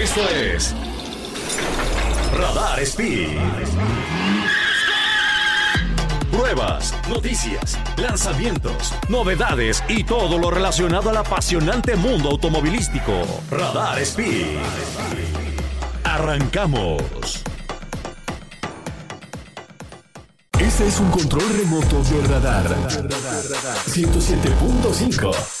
Esto es Radar Speed. Pruebas, noticias, lanzamientos, novedades y todo lo relacionado al apasionante mundo automovilístico. Radar Speed. Arrancamos. Este es un control remoto de radar. 107.5.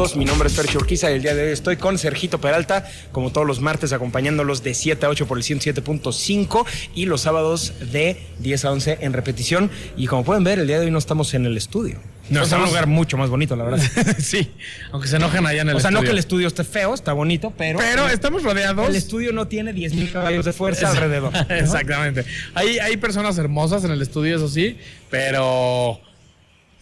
todos, mi nombre es Fercho Urquiza y el día de hoy estoy con Sergito Peralta, como todos los martes acompañándolos de 7 a 8 por el 107.5 y los sábados de 10 a 11 en repetición. Y como pueden ver, el día de hoy no estamos en el estudio. No, es un lugar mucho más bonito, la verdad. sí, aunque se enojen allá en el O sea, estudio. no que el estudio esté feo, está bonito, pero... Pero estamos rodeados. El estudio no tiene 10.000 caballos de fuerza alrededor. ¿no? Exactamente. Hay, hay personas hermosas en el estudio, eso sí, pero.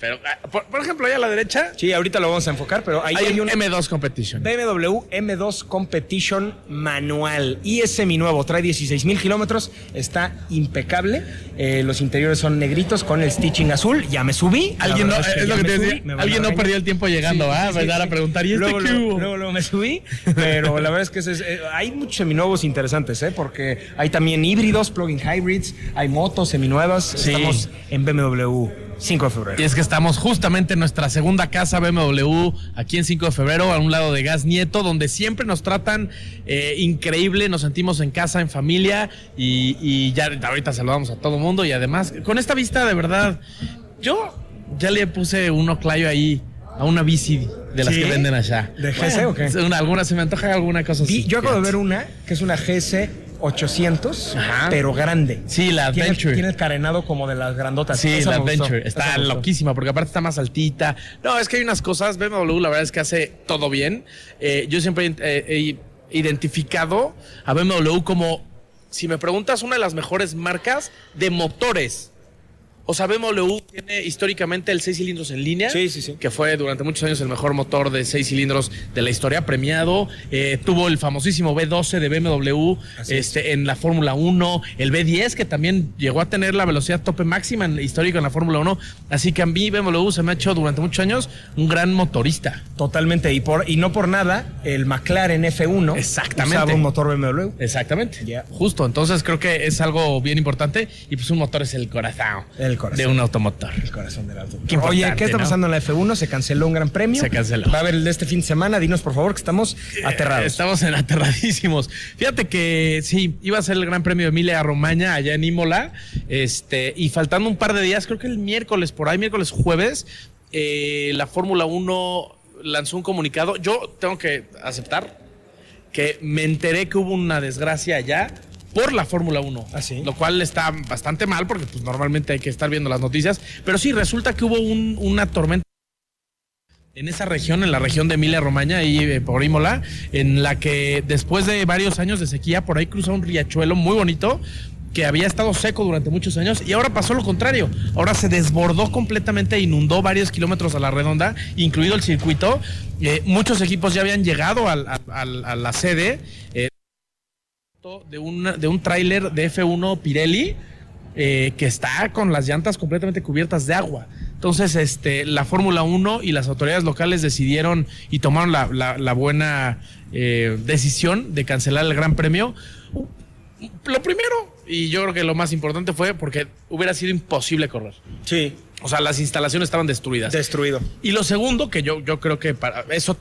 Pero, ah, por, por ejemplo, ahí a la derecha Sí, ahorita lo vamos a enfocar, pero ahí hay, hay, un un M2 Competition. BMW M2 Competition manual y es seminuevo, trae 16 mil kilómetros, está impecable. Eh, los interiores son negritos con el stitching azul. Ya me subí. Alguien no, que es lo que te decía. Alguien no perdió el tiempo llegando, Sí, sí, a sí, preguntar, ¿y este luego, qué luego, hubo? luego, luego me subí, pero la verdad es que es- eh, hay muchos seminuevos interesantes, ¿eh? porque hay también híbridos, plug-in hybrids, hay motos seminuevas. Sí. Estamos en BMW 5 de febrero. Y es que estamos justamente en nuestra segunda casa BMW, aquí en 5 de febrero, a un lado de Gas Nieto, donde siempre nos tratan eh, increíble, nos sentimos en casa, en familia, y, y ya ahorita saludamos a todo el mundo. Y además, con esta vista de verdad, yo ya le puse un oclayo ahí a una bici de las ¿Sí? que venden allá. ¿De GS o qué? Una, alguna, se me antoja alguna cosa así. yo acabo de ver una que es una GS 800, Ajá. pero grande. Sí, la Adventure. tiene el carenado como de las grandotas. Sí, Esa la gustó, Adventure. Está loquísima porque aparte está más altita. No, es que hay unas cosas. BMW, la verdad es que hace todo bien. Eh, yo siempre eh, he identificado a BMW como, si me preguntas, una de las mejores marcas de motores. O sea, BMW tiene históricamente el 6 cilindros en línea. Sí, sí, sí. Que fue durante muchos años el mejor motor de 6 cilindros de la historia, premiado. Eh, tuvo el famosísimo B12 de BMW es. este, en la Fórmula 1. El B10, que también llegó a tener la velocidad tope máxima en, histórica en la Fórmula 1. Así que a mí BMW se me ha hecho durante muchos años un gran motorista. Totalmente. Y, por, y no por nada, el McLaren F1 Exactamente. usaba un motor BMW. Exactamente. Justo. Entonces creo que es algo bien importante. Y pues un motor es el corazón, El corazón. de un automotor. El corazón del auto. Qué Oye, ¿qué está ¿no? pasando en la F1? Se canceló un gran premio. Se canceló. Va a haber el de este fin de semana. Dinos, por favor, que estamos aterrados. Eh, Estamos en aterradísimos. Fíjate que sí, iba a ser el Gran Premio de Emilia Romagna allá en Imola. Este, y faltando un par de días, creo que el miércoles, por ahí, miércoles, jueves, eh, la Fórmula 1 lanzó un comunicado. Yo tengo que aceptar que me enteré que hubo una desgracia allá por la Fórmula 1. ¿Ah, sí? Lo cual está bastante mal porque pues normalmente hay que estar viendo las noticias. Pero sí, resulta que hubo un- una tormenta en esa región, en la región de Emilia Romagna, ahí eh, por Imola, en la que después de varios años de sequía, por ahí cruza un riachuelo muy bonito que había estado seco durante muchos años y ahora pasó lo contrario. Ahora se desbordó completamente inundó varios kilómetros a la redonda, incluido el circuito. Eh, muchos equipos ya habían llegado al- al- al- a la sede. eh, de un, de un tráiler de F1 Pirelli eh, que está con las llantas completamente cubiertas de agua. Entonces, este, la Fórmula 1 y las autoridades locales decidieron y tomaron la, la- la buena eh, decisión de cancelar el Gran Premio. Lo primero, y yo creo que lo más importante fue porque hubiera sido imposible correr. Sí, O sea, las instalaciones estaban destruidas. destruido. Y lo segundo, que yo, yo creo que para eso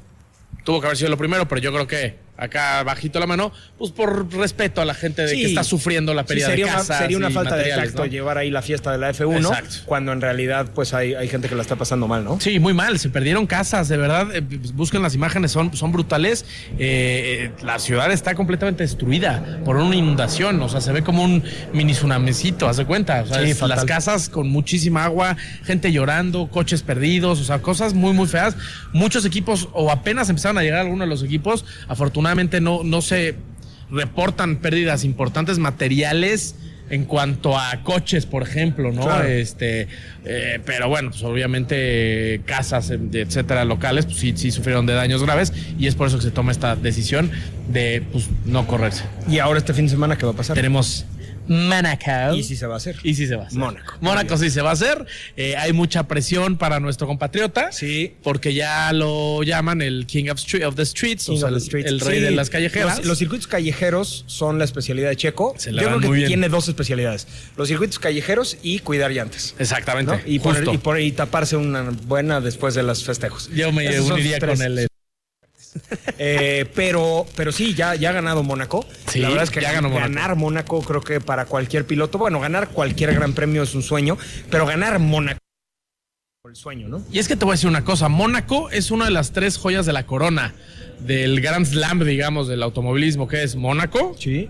tuvo que haber sido lo primero, pero yo creo que acá bajito la mano, pues por respeto a la gente de Sí. que está sufriendo la Sí, pérdida sería, de una, casas sería una falta de tacto ¿no? llevar ahí la fiesta de la F1 Exacto. cuando en realidad pues hay, hay gente que la está pasando mal, ¿no? Sí, muy mal, se perdieron casas, de verdad, eh, pues, busquen las imágenes, son, son brutales. Eh, eh, la ciudad está completamente destruida por una inundación, o sea, se ve como un mini tsunamicito, haz de cuenta. O sea, Sí, es- fatal. las casas con muchísima agua, gente llorando, coches perdidos, o sea, cosas muy, muy feas. Muchos equipos, o apenas empezaron a llegar algunos de los equipos, afortunadamente no, no se reportan pérdidas importantes materiales en cuanto a coches, por ejemplo, ¿no? Claro. Este, eh, pero bueno, pues obviamente casas, eh, etcétera, locales, pues sí, sí sufrieron de daños graves y es por eso que se toma esta decisión de pues no correrse. Y ahora este fin de semana, ¿qué va a pasar? Tenemos Monaco. Y sí se va a hacer. Y sí se va a hacer. Mónaco. Mónaco sí se va a hacer. Eh, hay mucha presión para nuestro compatriota. Sí. Porque ya lo llaman el King of, Street, of the Streets, King o sea, of the el- Streets. el, rey Sí, de las callejeras. Los, los circuitos callejeros son la especialidad de Checo. Se Yo creo que tiene dos especialidades: los circuitos callejeros y cuidar llantas. Exactamente. ¿no? Y, poner, y, por- y taparse una buena después de los festejos. Yo me Esos uniría con él. Eh, pero, pero sí, ya, ya ha ganado Mónaco. Sí, la verdad es que ya ganó ganar Mónaco creo que para cualquier piloto, bueno, ganar cualquier gran premio es un sueño, pero ganar Mónaco el sueño, ¿no? Y es que te voy a decir una cosa, Mónaco es una de las tres joyas de la corona del Grand Slam, digamos, del automovilismo, que es Mónaco, Sí.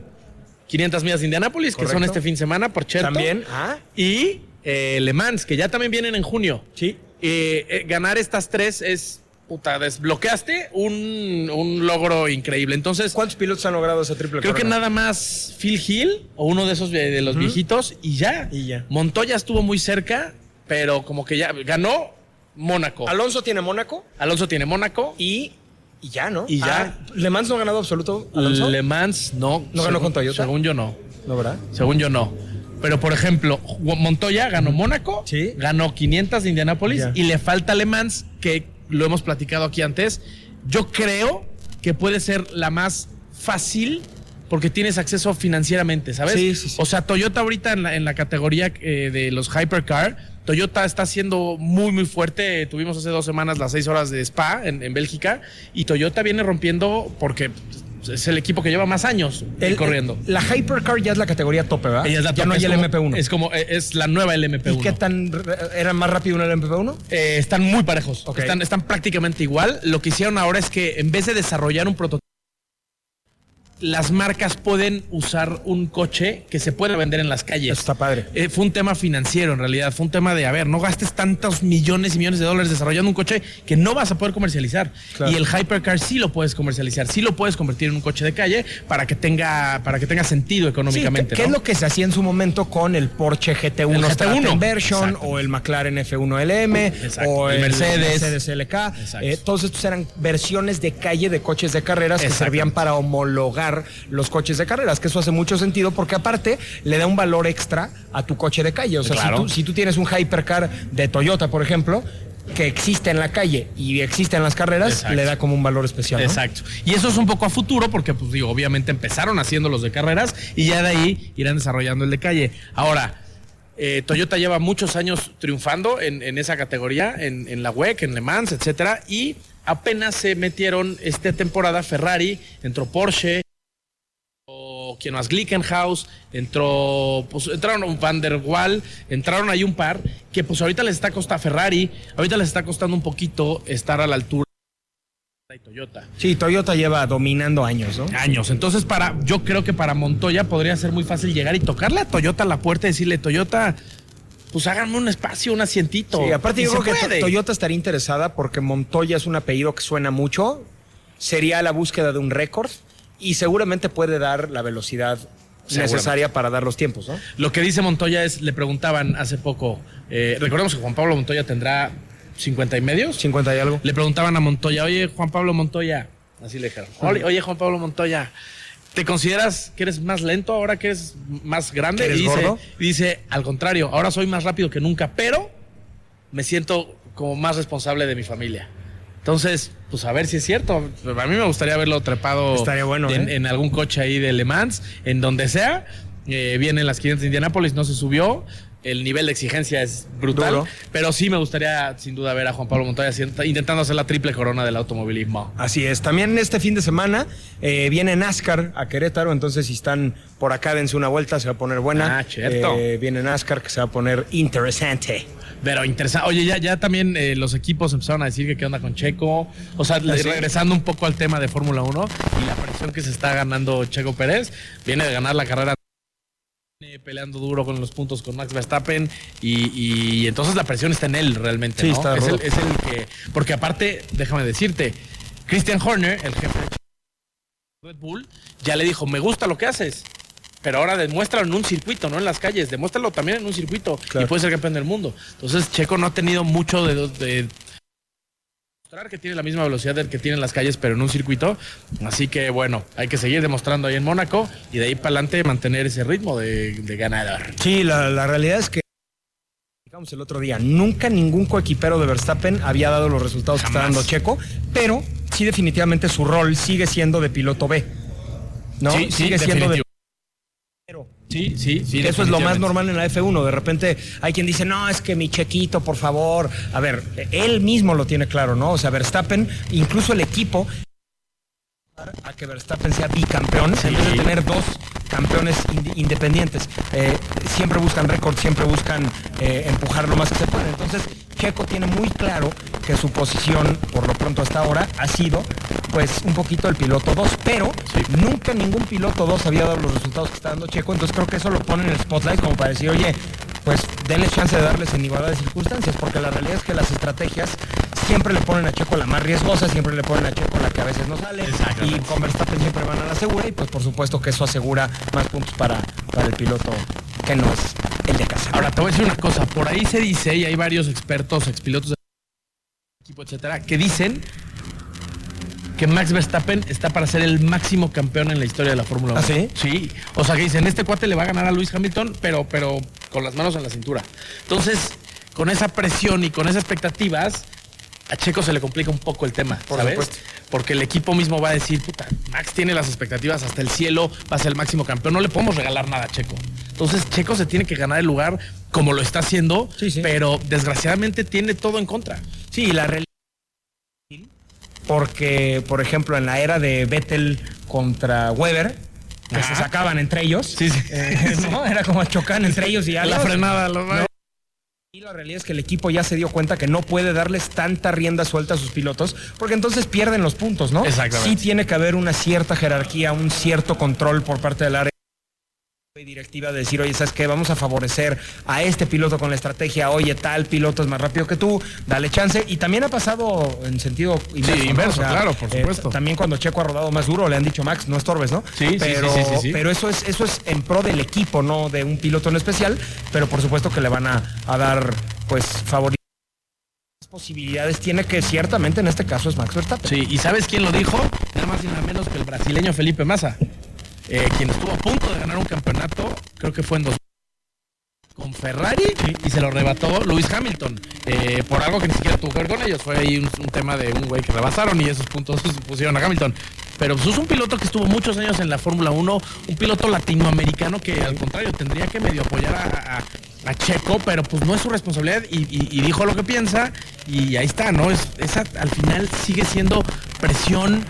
500 millas de Indianápolis, que son este fin de semana, por cierto. También. Ah, Y eh, Le Mans, que ya también vienen en junio. sí. Eh, eh, ganar estas tres es, puta, desbloqueaste un, un logro increíble. Entonces, ¿Cuántos pilotos han logrado esa triple creo que nada más Phil Hill o uno de esos de, de los viejitos y ya. Y ya. Montoya estuvo muy cerca, pero como que ya ganó Mónaco. Alonso tiene Mónaco Alonso tiene Mónaco. y, y ya, ¿no? Y ya. Ah, ¿Le Mans no ha ganado absoluto Alonso? Le Mans no. ¿No ganó Según- con Toyota? Según yo no. No, ¿verdad? Según yo no. Pero por ejemplo, Montoya ganó Mónaco, Sí. ganó 500 de Indianápolis y le falta Le Mans, que lo hemos platicado aquí antes. Yo creo que puede ser la más fácil porque tienes acceso financieramente, ¿sabes? Sí, sí, sí. O sea, Toyota ahorita en la, en la categoría eh, de los Hypercar, Toyota está siendo muy, muy fuerte. Tuvimos hace dos semanas las seis horas de Spa en, en Bélgica y Toyota viene rompiendo porque es el equipo que lleva más años El- corriendo. La Hypercar ya es la categoría tope, ¿verdad? Ella es la ya no hay es el como- MP1. Es como, eh, es la nueva LMP1. ¿Y qué tan era más rápido en el MP1? Eh, están muy parejos. Están, están prácticamente igual. Lo que hicieron ahora es que en vez de desarrollar un prototipo, las marcas pueden usar un coche que se puede vender en las calles. Eso está padre. Eh, fue un tema financiero en realidad, fue un tema de, a ver, no gastes tantos millones y millones de dólares desarrollando un coche que no vas a poder comercializar. Claro. Y el Hypercar sí lo puedes comercializar, sí lo puedes convertir en un coche de calle para que tenga, para que tenga sentido Sí, económicamente. ¿qué ¿no? es lo que se hacía en su momento con el Porsche GT1 El Strat GT1, Version exacto. o el McLaren F1 LM Exacto, o el el Mercedes. Mercedes, LK? Eh, todos estos eran versiones de calle de coches de carreras que servían para homologar los coches de carreras, que eso hace mucho sentido porque aparte le da un valor extra a tu coche de calle. O sea, Claro. si, tú, si tú tienes un Hypercar de Toyota, por ejemplo, que existe en la calle y existe en las carreras, Exacto. le da como un valor especial. ¿no? Exacto. Y eso es un poco a futuro porque, pues digo, obviamente empezaron haciendo los de carreras y ya de ahí irán desarrollando el de calle. Ahora, eh, Toyota lleva muchos años triunfando en, en esa categoría, en, en la WEC, en Le Mans, etcétera, y apenas se metieron esta temporada Ferrari, entró Porsche, entró quien más Glickenhaus, entró, pues entraron un Van der Waal, entraron ahí un par que pues ahorita les está costando Ferrari, ahorita les está costando un poquito estar a la altura de Toyota. Sí, Toyota lleva dominando años, ¿no? Años. Entonces, para, yo creo que para Montoya podría ser muy fácil llegar y tocarle a Toyota a la puerta y decirle, Toyota, pues háganme un espacio, un asientito. Sí, aparte Y yo creo que puede. Toyota estaría interesada porque Montoya es un apellido que suena mucho, sería la búsqueda de un récord y seguramente puede dar la velocidad necesaria para dar los tiempos, ¿no? Lo que dice Montoya es, le preguntaban hace poco, eh, recordemos que Juan Pablo Montoya tendrá 50 y medios. 50 y algo. Le preguntaban a Montoya, oye, Juan Pablo Montoya, así le dijeron, oye, Juan Pablo Montoya, ¿te consideras que eres más lento ahora que eres más grande? ¿Que eres y dice, gordo? y dice, al contrario, ahora soy más rápido que nunca, pero me siento como más responsable de mi familia. Entonces, pues a ver si es cierto. A mí me gustaría verlo trepado Estaría bueno, en, ¿eh? en algún coche ahí de Le Mans, en donde sea. Eh, vienen las 500 de Indianápolis, no se subió. El nivel de exigencia es brutal. Duro. Pero sí me gustaría, sin duda, ver a Juan Pablo Montoya intentando hacer la triple corona del automovilismo. Así es. También este fin de semana eh, viene NASCAR a Querétaro, entonces si están por acá, dense una vuelta, se va a poner buena. Ah, cierto. Eh, viene NASCAR que se va a poner interesante. Pero interesante. Oye, ya, ya también eh, los equipos empezaron a decir que qué onda con Checo. O sea, ¿Ah, sí? regresando un poco al tema de Fórmula 1 y la presión que se está ganando Checo Pérez. Viene de ganar la carrera. viene Peleando duro con los puntos con Max Verstappen y, y entonces la presión está en él realmente. Sí, ¿no? está es, el, es el que. Porque aparte, déjame decirte, Christian Horner, el jefe de Red Bull, ya le dijo: Me gusta lo que haces. Pero ahora demuéstralo en un circuito, no en las calles. Demuéstralo también en un circuito Claro. y puedes ser campeón del mundo. Entonces, Checo no ha tenido mucho de, de Mostrar que tiene la misma velocidad del que tiene en las calles, pero en un circuito. Así que bueno, hay que seguir demostrando ahí en Mónaco y de ahí para adelante mantener ese ritmo de, de ganador. Sí, la, la realidad es que el otro día, nunca ningún coequipero de Verstappen había dado los resultados que está dando Checo, pero sí definitivamente su rol sigue siendo de piloto B. ¿No? Sí, sí, sigue siendo de Sí, sí, sí. Eso es lo más normal en la F1. De repente hay quien dice, no, es que mi chequito, por favor. A ver, él mismo lo tiene claro, ¿no? O sea, Verstappen, incluso el equipo, a que Verstappen sea bicampeón, en vez de tener dos campeones inde- independientes. Eh, siempre buscan récord, siempre buscan eh, empujar lo más que se puede. Entonces, Checo tiene muy claro que su posición, por lo pronto hasta ahora, ha sido pues un poquito el piloto 2, pero nunca ningún piloto 2 había dado los resultados que está dando Checo, entonces creo que eso lo pone en el spotlight como para decir, oye, pues denle chance de darles en igualdad de circunstancias, porque la realidad es que las estrategias siempre le ponen a Checo la más riesgosa, siempre le ponen a Checo la que a veces no sale, y con Verstappen siempre van a la segura, y pues por supuesto que eso asegura más puntos para, para el piloto que no es el de casa. Ahora, te voy a decir una cosa. Por ahí se dice, y hay varios expertos, expilotos de equipo, etcétera, que dicen que Max Verstappen está para ser el máximo campeón en la historia de la Fórmula 1. ¿Ah, sí? Sí. O sea, que dicen, este cuate le va a ganar a Luis Hamilton, pero, pero con las manos en la cintura. Entonces, con esa presión y con esas expectativas, a Checo se le complica un poco el tema, Por ¿sabes? supuesto. Porque el equipo mismo va a decir, puta, Max tiene las expectativas hasta el cielo, va a ser el máximo campeón, no le podemos regalar nada a Checo. Entonces Checo se tiene que ganar el lugar como lo está haciendo, Sí, sí. pero desgraciadamente tiene todo en contra. Sí, la realidad. Porque, por ejemplo, en la era de Vettel contra Weber, que se sacaban entre ellos, Sí, sí. eh, ¿no? Era como chocan entre ellos y ya La los- frenada, No. Y la realidad es que el equipo ya se dio cuenta que no puede darles tanta rienda suelta a sus pilotos, porque entonces pierden los puntos, ¿no? Exactamente. Sí tiene que haber una cierta jerarquía, un cierto control por parte del área y directiva de decir, oye, ¿sabes qué? Vamos a favorecer a este piloto con la estrategia, oye, tal piloto es más rápido que tú, dale chance. Y también ha pasado en sentido inverso. ¿no? inverso, claro, por eh, supuesto. también cuando Checo ha rodado más duro, le han dicho, Max, no estorbes, ¿no? Sí, sí, pero, sí, sí, sí, sí. Pero eso es, eso es en pro del equipo, no de un piloto en especial, pero por supuesto que le van a, a dar, pues, favoritos. posibilidades tiene que ciertamente en este caso es Max Verstappen. Sí, ¿y sabes quién lo dijo? Nada más y nada menos que el brasileño Felipe Massa, eh, quien estuvo a punto de ganar un campeonato, creo que fue en dos con Ferrari y se lo arrebató Lewis Hamilton eh, por algo que ni siquiera tuvo que ver con ellos. Fue ahí un, un tema de un güey que rebasaron y esos puntos se pusieron a Hamilton. Pero pues, es un piloto que estuvo muchos años en la Fórmula 1, un piloto latinoamericano que al contrario tendría que medio apoyar a, a- a Checo, pero pues no es su responsabilidad y, y- y dijo lo que piensa y ahí está, ¿no? Es, esa al final sigue siendo presión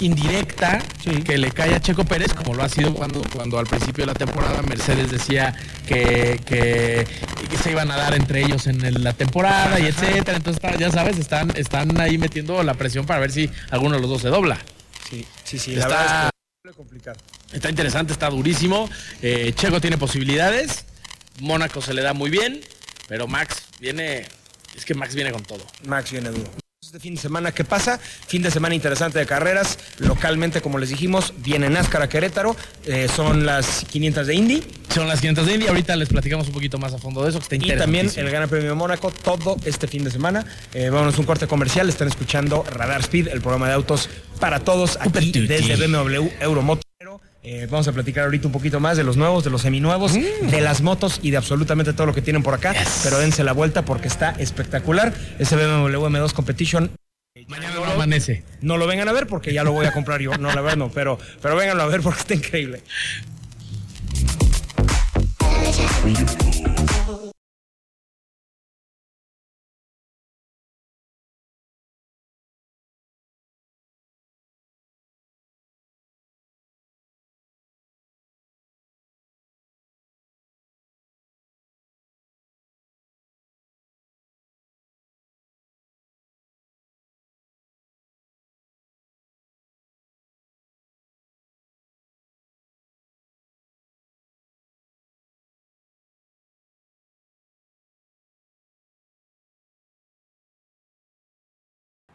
indirecta que le cae a Checo Pérez, como lo ha sido cuando, cuando al principio de la temporada Mercedes decía que, que, que se iban a dar entre ellos en el- la temporada y etcétera. Entonces, ya sabes, están, están ahí metiendo la presión para ver si alguno de los dos se dobla. Sí, sí, sí. Está- La verdad es que complicado. Está interesante, está durísimo. Eh, Checo tiene posibilidades. Mónaco se le da muy bien, pero Max viene. Es que Max viene con todo. Max viene duro. Este fin de semana, ¿qué pasa? Fin de semana interesante de carreras. Localmente, como les dijimos, viene NASCAR a Querétaro. Eh, son las 500 de Indy. Son las 500 de India. Ahorita les platicamos un poquito más a fondo de eso, que está Y también el Gran Premio de Mónaco todo este fin de semana. Eh, vámonos a un corte comercial. Están escuchando Radar Speed, el programa de autos para todos aquí desde BMW Euromoto. Eh, vamos a platicar ahorita un poquito más de los nuevos, de los seminuevos, de las motos y de absolutamente todo lo que tienen por acá. Yes. Pero dense la vuelta porque está espectacular. Ese BMW M2 Competition Mañana no amanece. no lo vengan a ver porque ya lo voy a comprar yo. No, la verdad no, pero, pero vénganlo a ver porque está increíble.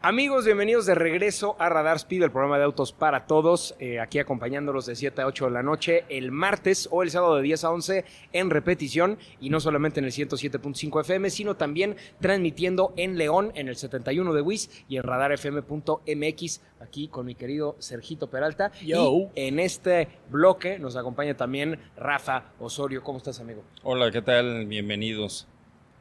Amigos, bienvenidos de regreso a Radar Speed, el programa de autos para todos, eh, aquí acompañándolos de 7 a 8 de la noche el martes o el sábado de 10 a 11 en repetición y no solamente en el 107.5 FM, sino también transmitiendo en León en el 71 de WIS y en radarfm.mx aquí con mi querido Sergito Peralta. Yo. Y en este bloque nos acompaña también Rafa Osorio. ¿Cómo estás, amigo? Hola, ¿qué tal? Bienvenidos.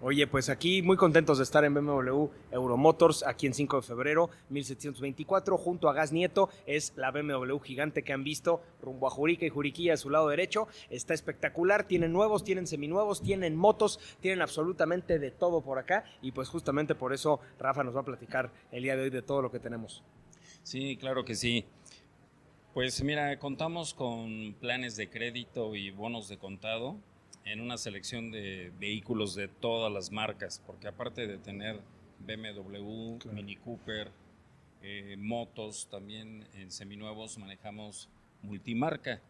Oye, pues aquí muy contentos de estar en BMW Euromotors, aquí en 5 de febrero 1724, junto a Gas Nieto. Es la BMW gigante que han visto rumbo a Jurica y Juriquilla a su lado derecho. Está espectacular, tienen nuevos, tienen seminuevos, tienen motos, tienen absolutamente de todo por acá. Y pues justamente por eso Rafa nos va a platicar el día de hoy de todo lo que tenemos. Sí, claro que sí. Pues mira, contamos con planes de crédito y bonos de contado en una selección de vehículos de todas las marcas, porque aparte de tener BMW, Mini Cooper, eh, motos, también en seminuevos manejamos multimarca.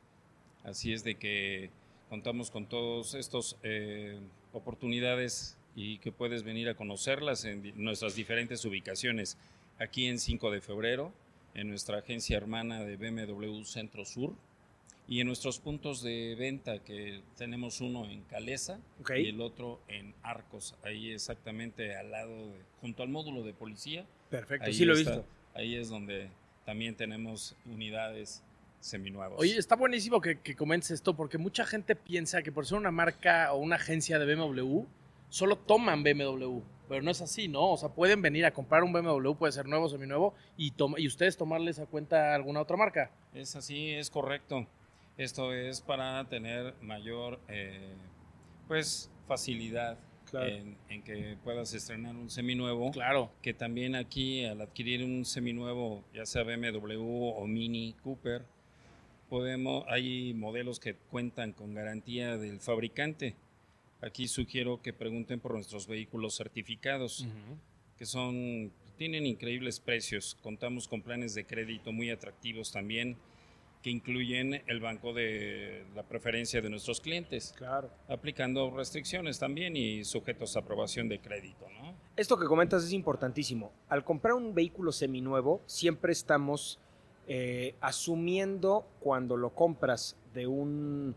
Así es de que contamos con todas estas eh, oportunidades y que puedes venir a conocerlas en nuestras diferentes ubicaciones. Aquí en 5 de febrero, en nuestra agencia hermana de BMW Centro Sur, y en nuestros puntos de venta, que tenemos uno en Calesa y el otro en Arcos, ahí exactamente al lado, de- junto al módulo de policía. Perfecto, Ahí sí lo he visto. Ahí es donde también tenemos unidades seminuevas. Oye, está buenísimo que, que comentes esto porque mucha gente piensa que por ser una marca o una agencia de BMW, solo toman BMW. Pero no es así, ¿no? O sea, pueden venir a comprar un BMW, puede ser nuevo, seminuevo, y, toma- y ustedes tomarles a cuenta alguna otra marca. Es así, es correcto. Esto es para tener mayor, eh, pues, facilidad Claro. en, en que puedas estrenar un seminuevo. Claro. que también aquí al adquirir un seminuevo, ya sea BMW o Mini Cooper, podemos, hay modelos que cuentan con garantía del fabricante. Aquí sugiero que pregunten por nuestros vehículos certificados, que son tienen increíbles precios. Contamos con planes de crédito muy atractivos también, que incluyen el banco de la preferencia de nuestros clientes, Claro. aplicando restricciones también y sujetos a aprobación de crédito, ¿no? Esto que comentas es importantísimo. Al comprar un vehículo seminuevo, siempre estamos eh, asumiendo cuando lo compras de un,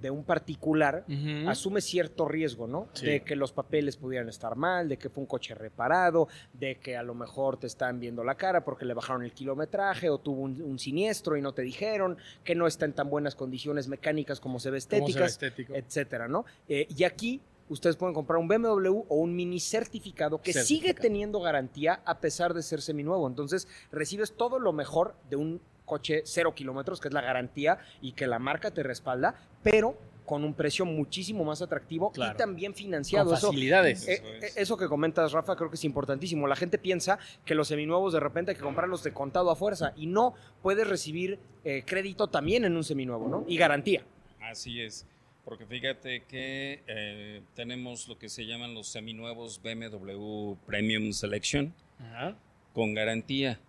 de un particular, asume cierto riesgo, ¿no? Sí. De que los papeles pudieran estar mal, de que fue un coche reparado, de que a lo mejor te están viendo la cara porque le bajaron el kilometraje o tuvo un, un siniestro y no te dijeron, que no está en tan buenas condiciones mecánicas como se ve ¿Cómo se ve estéticas estético? etcétera, ¿no? Eh, y aquí ustedes pueden comprar un BMW o un mini certificado que sigue teniendo garantía a pesar de ser seminuevo. Entonces recibes todo lo mejor de un coche cero kilómetros, que es la garantía y que la marca te respalda, pero con un precio muchísimo más atractivo Claro. y también financiado. Con Eso, facilidades. eh, Eso eh, es. eso que comentas, Rafa, creo que es importantísimo. La gente piensa que los seminuevos de repente hay que comprarlos de contado a fuerza y no puedes recibir eh, crédito también en un seminuevo, ¿no? Y garantía. Así es, porque fíjate que eh, tenemos lo que se llaman los seminuevos BMW Premium Selection Ajá. con garantía.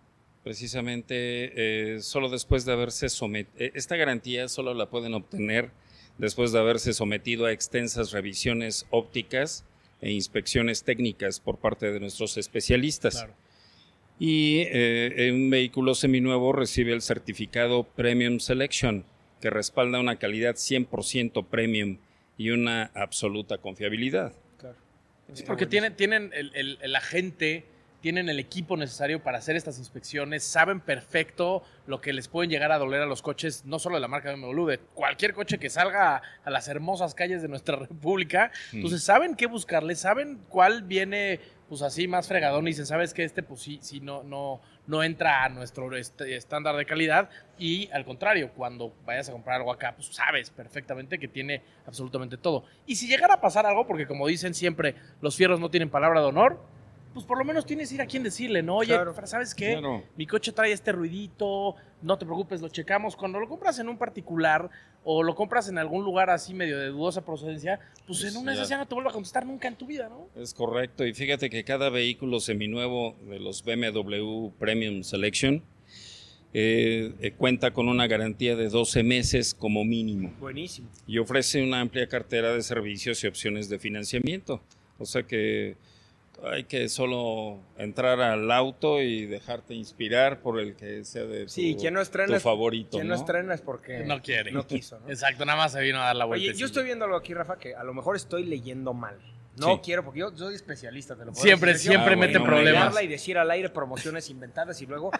Precisamente eh, solo después de haberse sometido, esta garantía solo la pueden obtener después de haberse sometido a extensas revisiones ópticas e inspecciones técnicas por parte de nuestros especialistas. Claro. Y eh, un vehículo seminuevo recibe el certificado Premium Selection, que respalda una calidad 100% premium y una absoluta confiabilidad. Sí, porque tienen, tienen el, el- el agente, tienen el equipo necesario para hacer estas inspecciones, saben perfecto lo que les pueden llegar a doler a los coches, no solo de la marca BMW, de cualquier coche que salga a, las hermosas calles de nuestra república. Entonces saben qué buscarle, saben cuál viene pues así más fregadón y dicen, sabes que este pues sí, sí no, no, no entra a nuestro est- estándar de calidad y al contrario, cuando vayas a comprar algo acá, pues sabes perfectamente que tiene absolutamente todo. Y si llegara a pasar algo, porque como dicen siempre, los fierros no tienen palabra de honor, pues por lo menos tienes que ir a quien decirle, ¿no? Oye, Claro. ¿sabes qué? Claro. Mi coche trae este ruidito, no te preocupes, lo checamos. Cuando lo compras en un particular o lo compras en algún lugar así medio de dudosa procedencia, pues en Pues una esas ya. ya no te vuelve a contestar nunca en tu vida, ¿no? Es correcto. Y fíjate que cada vehículo seminuevo de los BMW Premium Selection eh, eh, cuenta con una garantía de 12 meses como mínimo Buenísimo. y ofrece una amplia cartera de servicios y opciones de financiamiento. O sea que hay que solo entrar al auto y dejarte inspirar por el que sea de tu, Sí, quien no estrena tu es- favorito. Quien no, ¿no? estrena es porque No quiere. No quiso, ¿no? Exacto, nada más se vino a dar la vuelta. Oye, yo estoy viendo algo aquí, Rafa, que a lo mejor estoy leyendo mal. No Sí. quiero, porque yo soy especialista, te lo puedo Siempre, decir. siempre Yo, mete problemas. y decir al aire promociones inventadas y luego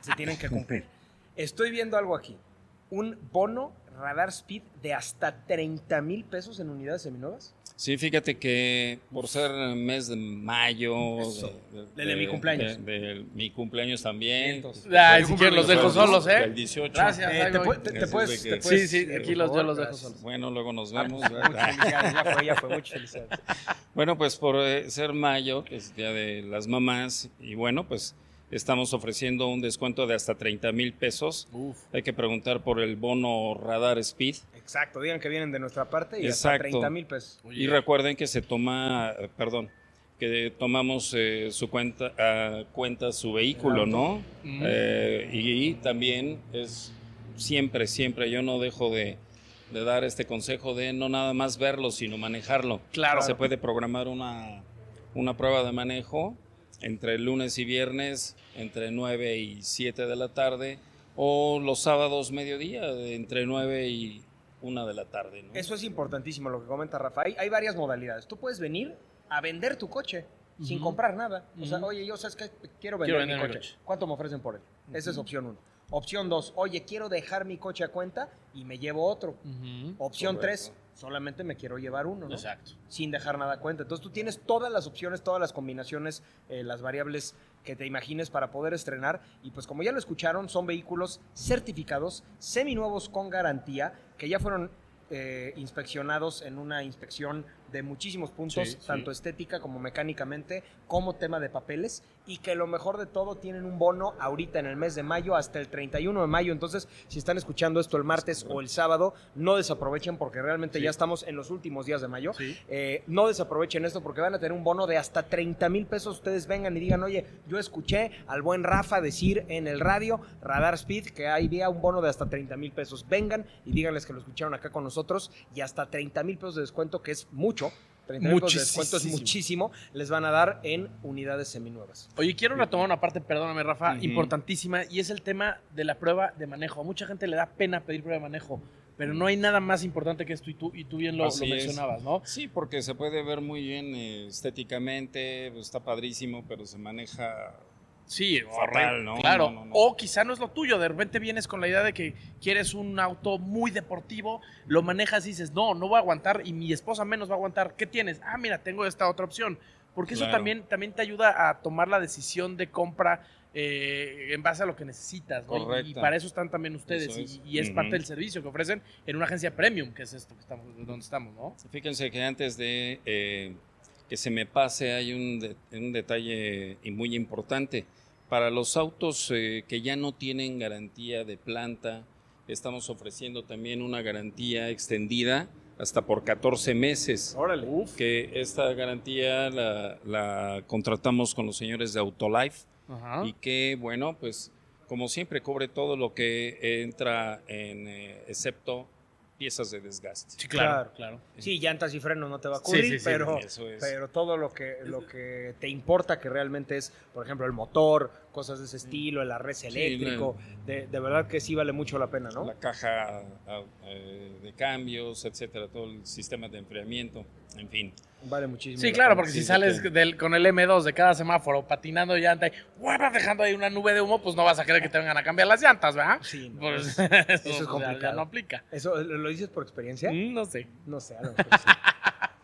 se tienen que cumplir. Estoy viendo algo aquí. Un bono radar speed de hasta 30 mil pesos en unidades seminuevas. Sí, fíjate que por ser mes de mayo, Eso. Del de mi cumpleaños. de- de mi cumpleaños también. Ay, si quieren los dejo el- solos, ¿eh? El 18. Gracias. Eh, te, voy. pu- te- puedes, de te que- puedes, Sí, sí, aquí los- yo los dejo gracias. solos. Bueno, luego nos vemos. Muchas felicidades, ya fue, ya fue, muchas felicidades. Bueno, pues por eh, ser mayo, que es Día de las Mamás, y bueno, pues estamos ofreciendo un descuento de hasta 30 mil pesos. Uf. Hay que preguntar por el bono Radar Speed. Exacto, digan que vienen de nuestra parte y hasta Exacto. 30 mil pesos. Oye, Y recuerden que se toma, perdón, que tomamos eh, su cuenta, a cuenta su vehículo, ¿no? Eh, y, también es siempre, siempre, yo no dejo de, de dar este consejo de no nada más verlo, sino manejarlo. Claro. Se puede programar una, una prueba de manejo entre lunes y viernes, entre 9 y 7 de la tarde, o los sábados mediodía, entre 9 y 1 de la tarde. ¿no? Eso es importantísimo lo que comenta Rafa. Hay, varias modalidades. Tú puedes venir a vender tu coche sin comprar nada. O sea, oye, yo sabes que quiero vender, mi coche. ¿Cuánto me ofrecen por él? Esa es opción 1. Opción 2, oye, quiero dejar mi coche a cuenta y me llevo otro. Opción 3, solamente me quiero llevar uno, ¿no? Exacto. sin dejar nada a cuenta. Entonces tú tienes todas las opciones, todas las combinaciones, eh, las variables que te imagines para poder estrenar. Y pues como ya lo escucharon, son vehículos certificados, seminuevos con garantía, que ya fueron eh, inspeccionados en una inspección de muchísimos puntos, Sí, sí. tanto estética como mecánicamente, como tema de papeles, y que lo mejor de todo tienen un bono ahorita en el mes de mayo hasta el 31 de mayo. Entonces, si están escuchando esto el martes o el sábado, no desaprovechen porque realmente ya estamos en los últimos días de mayo. Eh, no desaprovechen esto porque van a tener un bono de hasta 30 mil pesos. Ustedes vengan y digan, oye, yo escuché al buen Rafa decir en el radio, Radar Speed, que ahí había un bono de hasta 30 mil pesos. Vengan y díganles que lo escucharon acá con nosotros y hasta 30 mil pesos de descuento, que es mucho. 30 de descuento es Muchísimo. muchísimo. Les van a dar en unidades seminuevas. Oye, quiero retomar una parte, perdóname, Rafa, importantísima, y es el tema de la prueba de manejo. A mucha gente le da pena pedir prueba de manejo, pero no hay nada más importante que esto, y tú, y tú bien lo, lo Así es. mencionabas, ¿no? Sí, porque se puede ver muy bien eh, estéticamente, está padrísimo, pero se maneja Sí, Fatal, ¿no? Claro. No, no, no. O quizá no es lo tuyo. De repente vienes con la idea de que quieres un auto muy deportivo, lo manejas y dices, no, no voy a aguantar y mi esposa menos va a aguantar. ¿Qué tienes? Ah, mira, tengo esta otra opción. Porque eso también, también te ayuda a tomar la decisión de compra eh, en base a lo que necesitas. ¿no? Y- para eso están también ustedes. Y- es. Y, es Ujú. parte del servicio que ofrecen en una agencia premium, que es esto que estamos, donde estamos, ¿no? Fíjense que antes de eh, que se me pase hay un, de- un detalle muy importante. Para los autos eh, que ya no tienen garantía de planta, estamos ofreciendo también una garantía extendida hasta por 14 meses. Órale. Que esta garantía la, la contratamos con los señores de Autolife Ajá. y que, bueno, pues como siempre cubre todo lo que entra en, eh, excepto piezas de desgaste. Sí, claro, Claro. claro. Sí, llantas y frenos no te va a cubrir, sí, sí, pero, es. pero todo lo que, lo que te importa, que realmente es, por ejemplo, el motor, cosas de ese estilo, el arres eléctrico, de, de verdad que sí vale mucho la pena, ¿no? la caja eh, de cambios, etcétera, todo el sistema de enfriamiento, en fin. Vale muchísimo. Sí, la claro, porque Sí, si sales del- con el M2 de cada semáforo patinando llanta y ¡guapa! dejando ahí una nube de humo, pues no vas a querer que te vengan a cambiar las llantas, ¿verdad? Sí, no, Pues, es- eso, es ya- ya, complicado. no aplica. ¿Eso lo dices por experiencia? Mm, No sé. No sé, a lo mejor sí.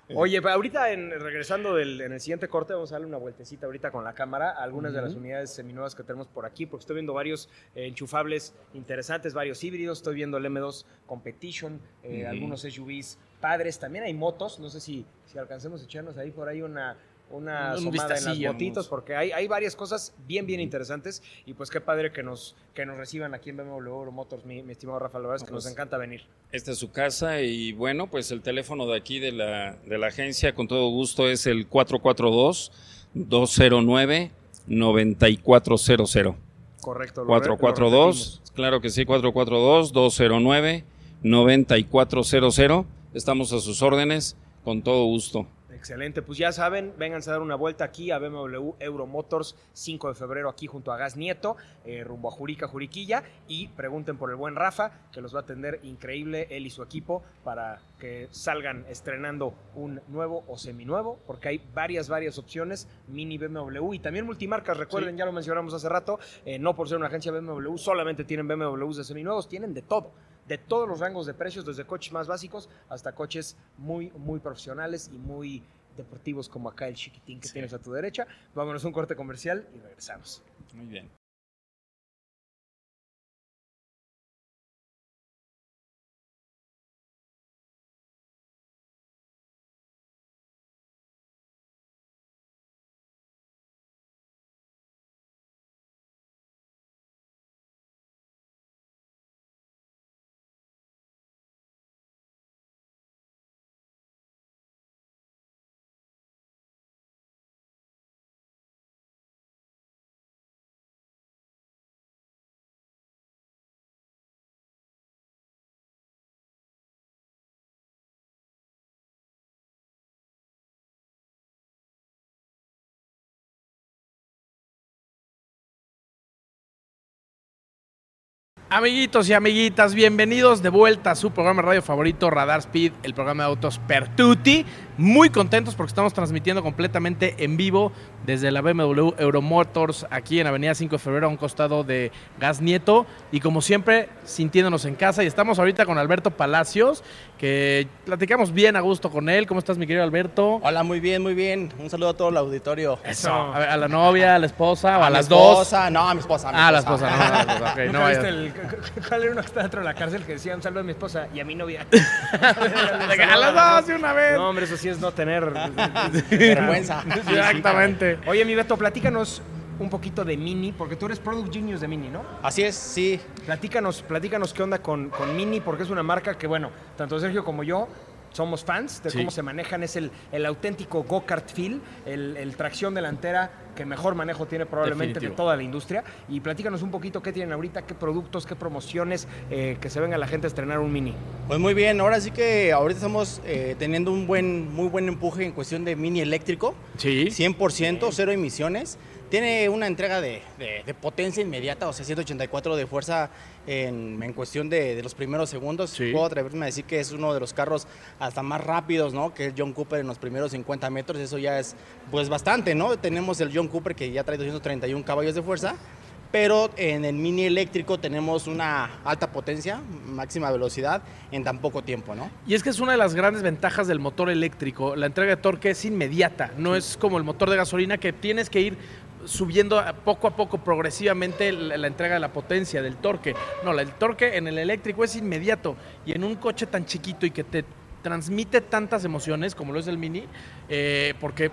Oye, ahorita en, regresando del, en el siguiente corte, vamos a darle una vueltecita ahorita con la cámara. A algunas de las unidades seminuevas que tenemos por aquí, porque estoy viendo varios eh, enchufables interesantes, varios híbridos, estoy viendo el M2 Competition, eh, algunos SUVs padres, también hay motos, no sé si, si alcancemos a echarnos ahí por ahí una, una Un asomada en las motitos, porque hay, hay varias cosas bien, bien interesantes y pues qué padre que nos, que nos reciban aquí en BMW Euro Motors, mi, mi estimado Rafa, la verdad es que Pues, nos encanta venir. Esta es su casa y bueno, pues el teléfono de aquí de la, de la agencia con todo gusto es el 442-209-9400. Correcto. lo re- lo 442, claro que sí, 442-209-9400. Estamos a sus órdenes con todo gusto. Excelente, pues ya saben, vénganse a dar una vuelta aquí a BMW Euromotors 5 de febrero aquí junto a Gas Nieto, eh, rumbo a Jurica, Juriquilla y pregunten por el buen Rafa que los va a atender increíble él y su equipo para que salgan estrenando un nuevo o seminuevo porque hay varias, varias opciones, mini BMW y también multimarcas, recuerden, ya lo mencionamos hace rato, eh, no por ser una agencia BMW, solamente tienen BMWs de seminuevos, tienen de todo de todos los rangos de precios, desde coches más básicos hasta coches muy, muy profesionales y muy deportivos como acá el chiquitín que tienes a tu derecha. Vámonos a un corte comercial y regresamos. Muy bien. Amiguitos y amiguitas, bienvenidos de vuelta a su programa de radio favorito, Radar Speed, el programa de autos Pertuti. Muy contentos porque estamos transmitiendo completamente en vivo desde la BMW Euromotors aquí en Avenida 5 de Febrero a un costado de Gas Nieto. Y como siempre, sintiéndonos en casa. Y estamos ahorita con Alberto Palacios, que platicamos bien a gusto con él. ¿Cómo estás, mi querido Alberto? Hola, muy bien, muy bien. Un saludo a todo el auditorio. Eso. A, ver, a la novia, a la esposa o a, mi las dos. esposa, No, a mi esposa. a mi Ah, a la esposa, no, a la esposa, ok, no ¿Nunca vayas. viste el- ¿Cuál era uno que está dentro de la cárcel que decía un saludo a mi esposa y a mi novia? A las dos de una vez. No, hombre, eso sí es no tener Vergüenza. Exactamente. Oye, mi Beto, platícanos un poquito de Mini, porque tú eres Product Genius de Mini, ¿no? Así es, sí. Platícanos, platícanos qué onda con, con Mini, porque es una marca que, bueno, tanto Sergio como yo somos fans de Sí. cómo se manejan. Es el, el auténtico go-kart feel, el, el tracción delantera que mejor manejo tiene probablemente Definitivo. de toda la industria. Y platícanos un poquito qué tienen ahorita, qué productos, qué promociones, eh, que se venga la gente a estrenar un Mini. Pues muy bien, ahora sí que ahorita estamos eh, teniendo un buen, muy buen empuje en cuestión de mini eléctrico. Sí. 100%, cero emisiones. Tiene una entrega de, de- de potencia inmediata, o sea, 184 de fuerza en, en cuestión de, de los primeros segundos. Sí. Puedo atreverme a decir que es uno de los carros hasta más rápidos, ¿no? Que el John Cooper en los primeros 50 metros. Eso ya es, pues, bastante, ¿no? Tenemos el John Cooper que ya trae 231 caballos de fuerza. Pero en el mini eléctrico tenemos una alta potencia, máxima velocidad, en tan poco tiempo, ¿no? Y es que es una de las grandes ventajas del motor eléctrico. La entrega de torque es inmediata, no es como el motor de gasolina que tienes que ir subiendo poco a poco, progresivamente, la, entrega de la potencia, del torque. No, el torque en el eléctrico es inmediato. Y en un coche tan chiquito y que te transmite tantas emociones como lo es el Mini, eh, porque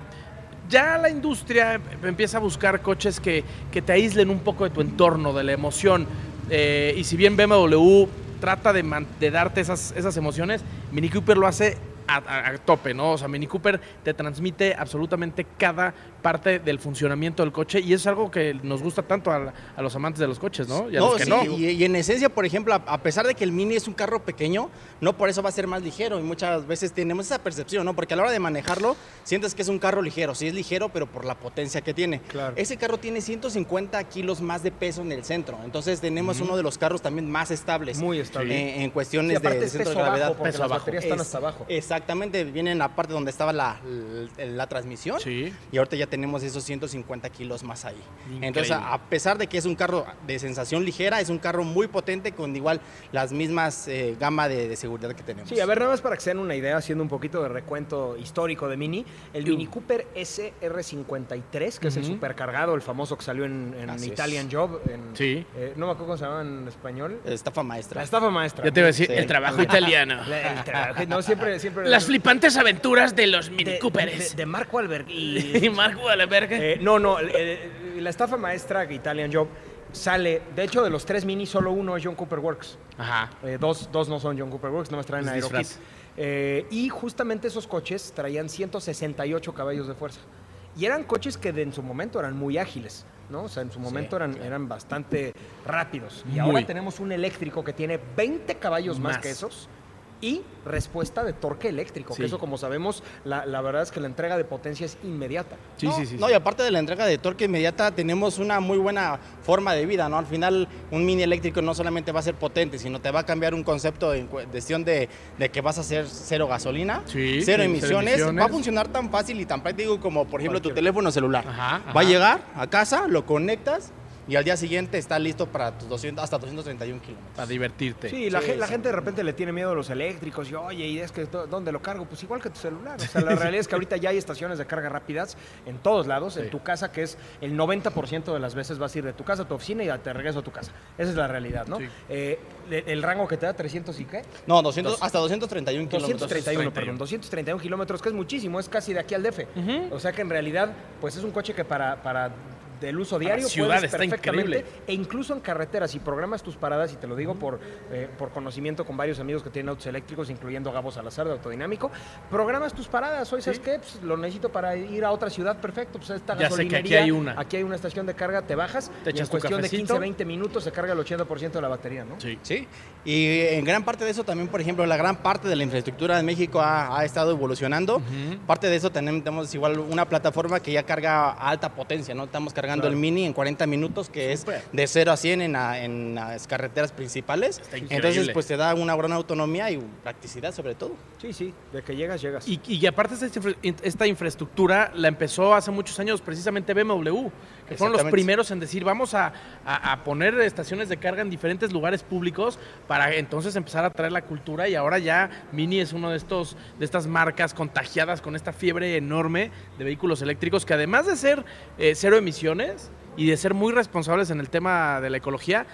ya la industria empieza a buscar coches que, que te aíslen un poco de tu entorno, de la emoción. Eh, y si bien BMW trata de, de darte esas, esas emociones, Mini Cooper lo hace a, a- a tope, ¿no? O sea, Mini Cooper te transmite absolutamente cada parte del funcionamiento del coche y es algo que nos gusta tanto a, los amantes de los coches, ¿no? Y a los que sí, no. Y, y en esencia, por ejemplo, a, a pesar de que el Mini es un carro pequeño, no por eso va a ser más ligero. Y muchas veces tenemos esa percepción, ¿no? Porque a la hora de manejarlo, sientes que es un carro ligero. Sí es ligero, pero por la potencia que tiene. Claro. Ese carro tiene 150 kilos más de peso en el centro. Entonces tenemos uno de los carros también más estables. Muy estable. eh, en cuestiones de, es centro de gravedad. abajo, porque peso las abajo. baterías están Es- hasta abajo. Exactamente, viene en la parte donde estaba la, la, la transmisión. Sí. Y ahorita ya tenemos esos 150 kilos más ahí. Increíble. Entonces, a pesar de que es un carro de sensación ligera, es un carro muy potente con igual las mismas eh, gama de, de seguridad que tenemos. Sí, a ver, nada más para que se den una idea, haciendo un poquito de recuento histórico de Mini, el Mini Cooper SR53, que es el supercargado, el famoso que salió en, en Así es. Italian Job, en, Sí. eh, no me acuerdo cómo se llama en español. Estafa maestra. La estafa maestra. Ya te iba a decir, Sí. el trabajo italiano. La- el trabajo- no, siempre, siempre. Las flipantes aventuras de los de, Mini de, Coopers. de Mark Wahlberg y Y Mark Wahlberg. Eh, no, no, la estafa maestra Italian Job sale, de hecho de los tres mini solo uno es John Cooper Works. Ajá. Eh, dos, dos no son John Cooper Works, nomás traen Aerokit. Eh, y justamente esos coches traían 168 caballos de fuerza. Y eran coches que de- en su momento eran muy ágiles, ¿no? O sea, en su momento eran, eran bastante rápidos. Y Muy. ahora tenemos un eléctrico que tiene 20 caballos más, Más. que esos y respuesta de torque eléctrico, Sí. que eso como sabemos, la, la verdad es que la entrega de potencia es inmediata. Sí, no, sí, sí. No, sí. y aparte de la entrega de torque inmediata, tenemos una muy buena forma de vida, ¿no? Al final, un mini eléctrico no solamente va a ser potente, sino te va a cambiar un concepto en cuestión de, de que vas a hacer cero gasolina, Sí, sí, cero cero emisiones. Va a funcionar tan fácil y tan práctico como, por ejemplo, tu teléfono celular. Ajá, ajá. Va a llegar a casa, lo conectas y al día siguiente está listo para tus 200, hasta 231 kilómetros. Para divertirte. Sí, la, Sí, la gente de repente le tiene miedo a los eléctricos y oye, y es que ¿dó- ¿dónde lo cargo? Pues igual que tu celular. O sea, la realidad es que ahorita ya hay estaciones de carga rápidas en todos lados, en tu casa, que es el 90% de las veces vas a ir de tu casa a tu oficina y te regreso a tu casa. Esa es la realidad, ¿no? Sí. Eh, el rango que te da 300 y qué? No, 200, hasta 231 kilómetros. 231, perdón, 231 kilómetros, que es muchísimo, es casi de aquí al DF. O sea que en realidad, pues es un coche que para, para del uso diario ciudad puedes está perfectamente, increíble. e incluso en carreteras, si programas tus paradas, y te lo digo por, eh, por conocimiento con varios amigos que tienen autos eléctricos, incluyendo Gabo Salazar de Autodinámico, programas tus paradas. Hoy, ¿sabes qué? Pues, lo necesito para ir a otra ciudad, perfecto. Pues esta Ya sé que aquí hay una. Aquí hay una estación de carga, te bajas, Te y en echas cuestión de cafecito. 15, 20 minutos se carga el 80% de la batería, ¿no? Sí. Sí, y en gran parte de eso también, por ejemplo, la gran parte de la infraestructura en México ha, ha estado evolucionando. Parte de eso tenemos, tenemos igual una plataforma que ya carga a alta potencia, ¿no? Estamos cargando Claro. el Mini en 40 minutos, que es de 0 a 100 en, la- en las carreteras principales. Entonces, pues te da una gran autonomía y practicidad sobre todo. Sí, sí, de que llegas, llegas. Y, y aparte esta, infra- esta infraestructura la empezó hace muchos años precisamente BMW, que fueron los primeros en decir vamos a, a- a poner estaciones de carga en diferentes lugares públicos para entonces empezar a traer la cultura y ahora ya Mini es uno de estos de estas marcas contagiadas con esta fiebre enorme de vehículos eléctricos que además de ser eh, cero emisiones y de ser muy responsables en el tema de la ecología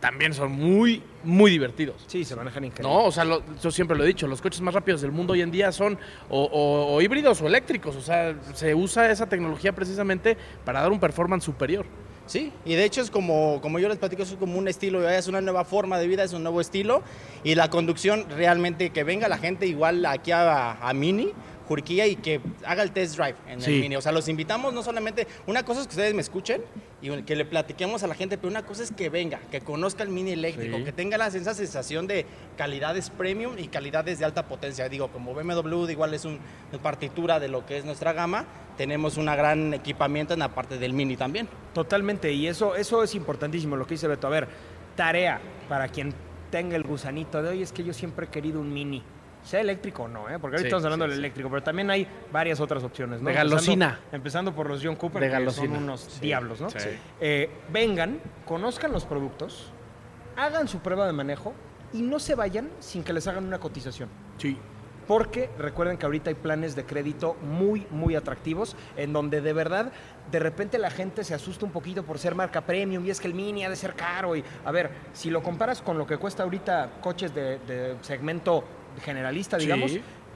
también son muy muy divertidos. Sí, se manejan increíble. No, o sea, lo- yo siempre lo he dicho, los coches más rápidos del mundo hoy en día son o, o- o híbridos o eléctricos, o sea, se usa esa tecnología precisamente para dar un performance superior. Sí, y de hecho es como, como yo les platico, es como un estilo, es una nueva forma de vida, es un nuevo estilo. Y la conducción realmente, que venga la gente igual aquí a, a Mini, Jurquía, y que haga el test drive en Sí. el Mini. O sea, los invitamos no solamente, una cosa es que ustedes me escuchen y que le platiquemos a la gente, pero una cosa es que venga, que conozca el Mini eléctrico, Sí. que tenga la, esa sensación de calidades premium y calidades de alta potencia. Digo, como BMW igual es una partitura de lo que es nuestra gama, tenemos un gran equipamiento en la parte del Mini también. Totalmente, y eso, eso es importantísimo, lo que dice Beto. A ver, tarea para quien tenga el gusanito de hoy es que yo siempre he querido un mini. Sea eléctrico o no, ¿eh? porque ahorita Sí, estamos hablando sí, del eléctrico, pero también hay varias otras opciones. ¿no? De Empezando- galosina. Empezando, por los John Cooper, De que son unos diablos, ¿no? sí. Eh, vengan, conozcan los productos, hagan su prueba de manejo y no se vayan sin que les hagan una cotización. Sí. Porque recuerden que ahorita hay planes de crédito muy, muy atractivos, en donde de verdad, de repente la gente se asusta un poquito por ser marca premium y es que el mini ha de ser caro. Y a ver, si lo comparas con lo que cuesta ahorita coches de, de segmento generalista, Sí. digamos.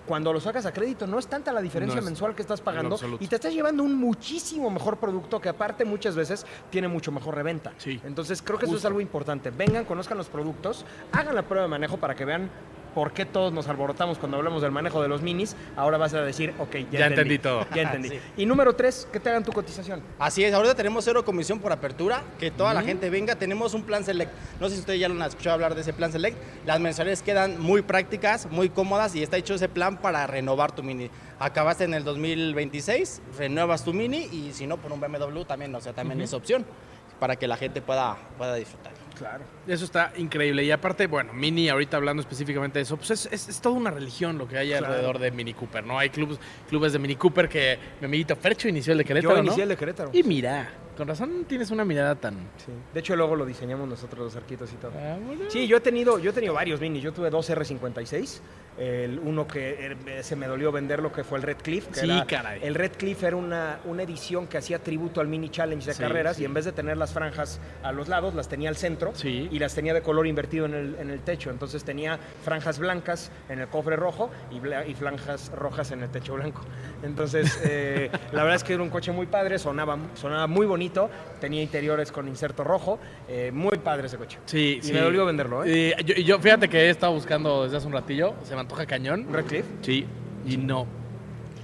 Cuando lo sacas a crédito no es tanta la diferencia No es- mensual que estás pagando y te estás llevando un muchísimo mejor producto que aparte muchas veces tiene mucho mejor reventa. Sí. Entonces creo que eso es algo importante. Vengan, conozcan los productos, hagan la prueba de manejo para que vean por qué todos nos alborotamos cuando hablamos del manejo de los minis. Ahora vas a decir, ok, ya, Ya entendí todo. Ya entendí. Sí. Y número tres, que te hagan tu cotización. Así es, ahorita tenemos cero comisión por apertura, que toda la gente venga, tenemos un plan select. No sé si ustedes ya lo han escuchado hablar de ese plan select. Las mensualidades quedan muy prácticas, muy cómodas y está hecho ese plan para renovar tu mini. Acabaste en el 2026, renuevas tu mini y si no por un BMW también, o sea, también es opción para que la gente pueda, pueda disfrutar. Claro. Eso está increíble. Y aparte, bueno, Mini, ahorita hablando específicamente de eso, pues es, es- es toda una religión lo que hay Claro. alrededor de Mini Cooper, ¿no? Hay clubes, clubes de Mini Cooper que mi amiguito Fercho inició el de Querétaro, Yo ¿no? inicié el de Querétaro. Y mira, con razón tienes una mirada tan... Sí. De hecho, luego lo diseñamos nosotros los arquitos y todo. Ah, bueno. Sí, yo he tenido, yo he tenido varios minis. Yo tuve dos R56. El uno que eh, se me dolió venderlo, que fue el Red Cliff. que Sí, era- caray. El Red Cliff era una, una edición que hacía tributo al Mini Challenge de Sí, carreras sí. y en vez de tener las franjas a los lados, las tenía al centro y las tenía de color invertido en el, en el techo. Entonces tenía franjas blancas en el cofre rojo y, bla- y franjas rojas en el techo blanco. Entonces, eh, la verdad es que era un coche muy padre, sonaba, sonaba muy bonito, tenía interiores con inserto rojo, eh, muy padre ese coche. Sí, Y me dolió venderlo, ¿eh? Y yo, y yo, fíjate que he estado buscando desde hace un ratillo, se me antoja cañón. ¿Un Red Cliff? Sí, y no.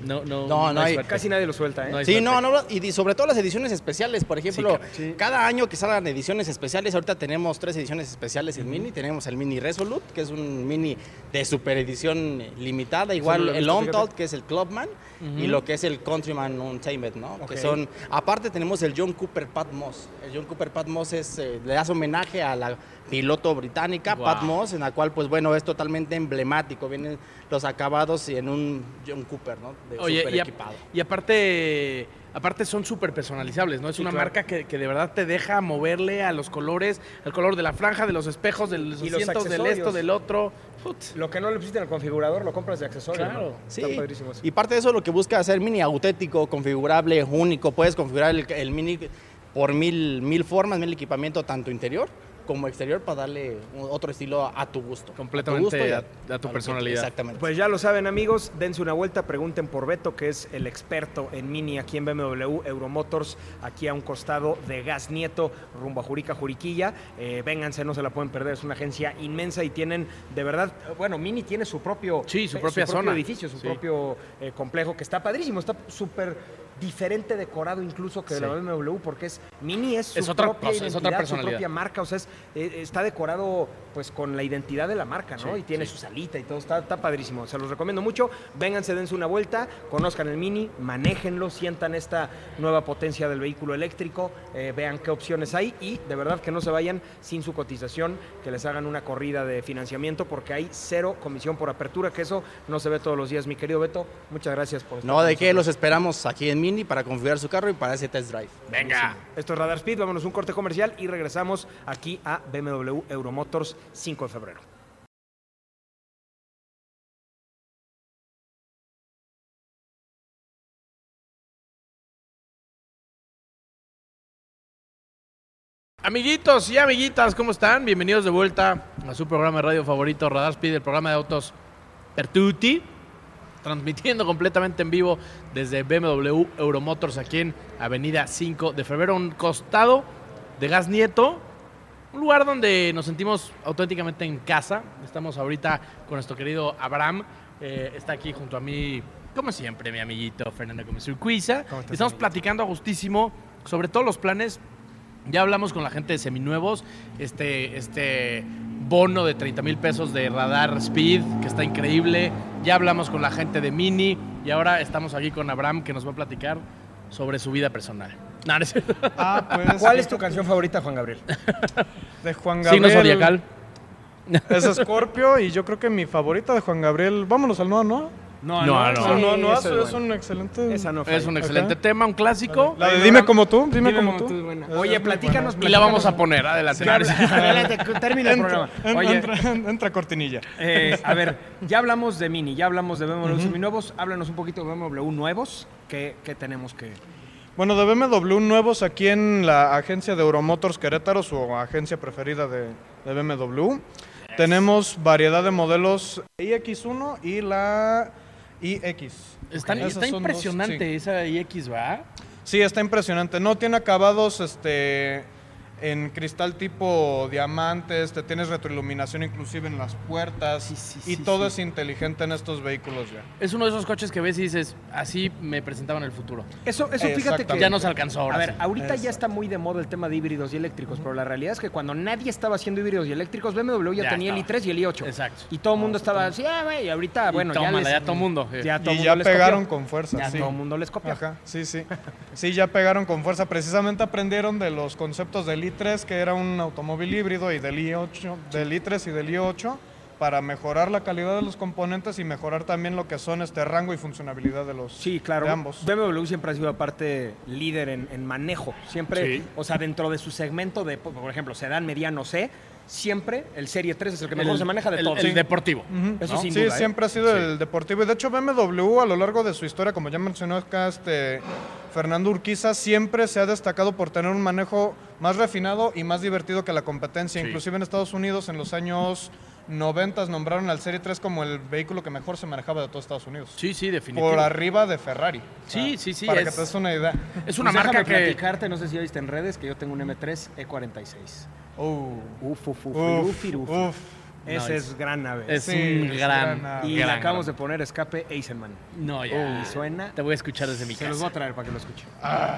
No, no, No, no hay-. Casi nadie lo suelta, ¿eh? No Sí, no, no, y sobre todo las ediciones especiales, por ejemplo, Sí, cada año que salgan ediciones especiales, ahorita tenemos tres ediciones especiales en Mini, tenemos el Mini Resolute, que es un Mini de super edición limitada, igual el Untold, que es el Clubman, y lo que es el Countryman Untamed, ¿no? Que son, aparte tenemos el John Cooper Pat Moss, el John Cooper Pat Moss es, eh, le hace homenaje a la piloto británica Wow. Pat Moss, en la cual, pues bueno, es totalmente emblemático, vienen los acabados y en un John Cooper, ¿no? De Oye, súper y, a- equipado. y aparte, aparte son súper personalizables, ¿no? Es Sí, una claro. marca que, que de verdad te deja moverle a los colores, al color de la franja, de los espejos, de los Y los del accesorios. esto, del otro. Put. Lo que no le pusiste en el configurador lo compras de accesorio. Claro. ¿no? Sí, Está padrísimo eso. y parte de eso lo que busca hacer Mini auténtico, configurable, único. Puedes configurar el, el Mini por mil, mil formas, mil equipamiento, tanto interior como exterior, para darle otro estilo a tu gusto. Completamente gusto y a- a tu personalidad. Exactamente. Pues ya lo saben amigos, dense una vuelta, pregunten por Beto, que es el experto en Mini aquí en BMW Euromotors, aquí a un costado de Gas Nieto, rumbo a Jurica, Juriquilla. Eh, vénganse, no se la pueden perder, es una agencia inmensa y tienen, de verdad, bueno, Mini tiene su propio, Sí, su eh, propia propio zona. edificio, su Sí. propio eh, complejo, que está padrísimo, está súper diferente decorado incluso que de la Sí. BMW, porque es Mini es su Es otra propia cosa, es otra identidad, su personalidad. propia marca, o sea, es, eh, está decorado pues con la identidad de la marca, ¿no? Sí, y tiene sí. su salita y todo, está, está padrísimo, se los recomiendo mucho, vénganse, dense una vuelta, conozcan el Mini, manéjenlo, sientan esta nueva potencia del vehículo eléctrico, eh, vean qué opciones hay y de verdad que no se vayan sin su cotización, que les hagan una corrida de financiamiento porque hay cero comisión por apertura, que eso no se ve todos los días, mi querido Beto, muchas gracias por estar no, de qué, los esperamos aquí en Mini para configurar su carro y para ese test drive. Venga. Esto es Radar Speed, vámonos a un corte comercial y regresamos aquí a BMW Euromotors 5 de febrero. Amiguitos y amiguitas, ¿cómo están? Bienvenidos de vuelta a su programa de radio favorito, Radar Speed, el programa de autos Pertuti, transmitiendo completamente en vivo desde BMW Euromotors aquí en Avenida 5 de Febrero, un costado de Gas Nieto, un lugar donde nos sentimos auténticamente en casa. Estamos ahorita con nuestro querido Abraham, eh, está aquí junto a mí, como siempre, mi amiguito Fernando. ¿Cómo estás, Estamos platicando a gustísimo sobre todos los planes ya hablamos con la gente de Seminuevos, este, este bono de 30 mil pesos de Radar Speed, que está increíble. Ya hablamos con la gente de Mini y ahora estamos aquí con Abraham, que nos va a platicar sobre su vida personal. No, no es. Ah, pues. ¿Cuál es tu canción favorita, Juan Gabriel? De Juan Gabriel. Signo zodiacal. Es Scorpio y yo creo que mi favorita de Juan Gabriel. Vámonos al Noa Noa. No, no, No, Sí, no, no. esa Es, es un excelente. Esa no Es un excelente tema, un clásico. La de Dime como tú. Dime, como, como tú. buena. Oye, platícanos, buena. Y la vamos a poner, adelante. Adelante, termina el Entra, programa. Oye, entra, entra cortinilla. eh, a ver, ya hablamos de Mini, ya hablamos de BMW seminuevos. Háblanos un poquito de BMW nuevos. ¿Qué, qué tenemos que...? Bueno, de BMW nuevos aquí en la agencia de Euromotors Querétaro, su agencia preferida de, de BMW. Tenemos variedad de modelos iX1 y la iX. Está, Esas está son dos, impresionante sí. esa iX, ¿va? Sí, está impresionante. No tiene acabados este, en cristal tipo diamantes, te tienes retroiluminación inclusive en las puertas Sí, sí, y sí, todo sí. es inteligente en estos vehículos ya. Es uno de esos coches que ves y dices, así me presentaban el futuro. Eso, eso fíjate que... Ya nos alcanzó ahora. A ver, sí. ahorita ya está muy de moda el tema de híbridos y eléctricos, pero la realidad es que cuando nadie estaba haciendo híbridos y eléctricos, BMW ya, Ya tenía estaba. el i3 y el i8. Exacto. Y todo el mundo estaba así, ah, güey, y ahorita, Y bueno, ya tómala, les- ya todo mundo, eh. Ya todo y mundo ya les pegaron copió. con fuerza. Ya sí. todo el mundo les copia. Ajá, sí, sí. Sí, ya pegaron con fuerza. Precisamente aprendieron de los conceptos del i3, que era un automóvil híbrido, y del i8, del i3 y del i8, para mejorar la calidad de los componentes y mejorar también lo que son este rango y funcionabilidad de los Sí, claro. de ambos. BMW siempre ha sido aparte líder en, en manejo. Siempre, Sí. o sea, dentro de su segmento de, por ejemplo, sedán mediano C, siempre el Serie 3 es el que mejor El- se maneja de el- todos. El deportivo. Eso ¿no? sin sí, duda, ¿eh? siempre ha sido el deportivo. Y de hecho, BMW a lo largo de su historia, como ya mencionó acá este Fernando Urquiza, siempre se ha destacado por tener un manejo más refinado y más divertido que la competencia. Sí. Inclusive en Estados Unidos, en los años 90 nombraron al Serie 3 como el vehículo que mejor se manejaba de todos Estados Unidos. Sí, sí, definitivo. Por arriba de Ferrari. Sí, sí, sí, Para es- que te des una idea. Es una Pues marca déjame que... platicarte, no sé si viste en redes, que yo tengo un M3 E46. Uh, Uf, uf, uf, uf, uf, uf. uf. Ese No, es gran nave. Es Sí, un es gran. y gran, le acabamos gran. de poner escape Eisenman. No, ya. Suena. Te voy a escuchar desde mi Se los voy a casa. traer para que lo escuche.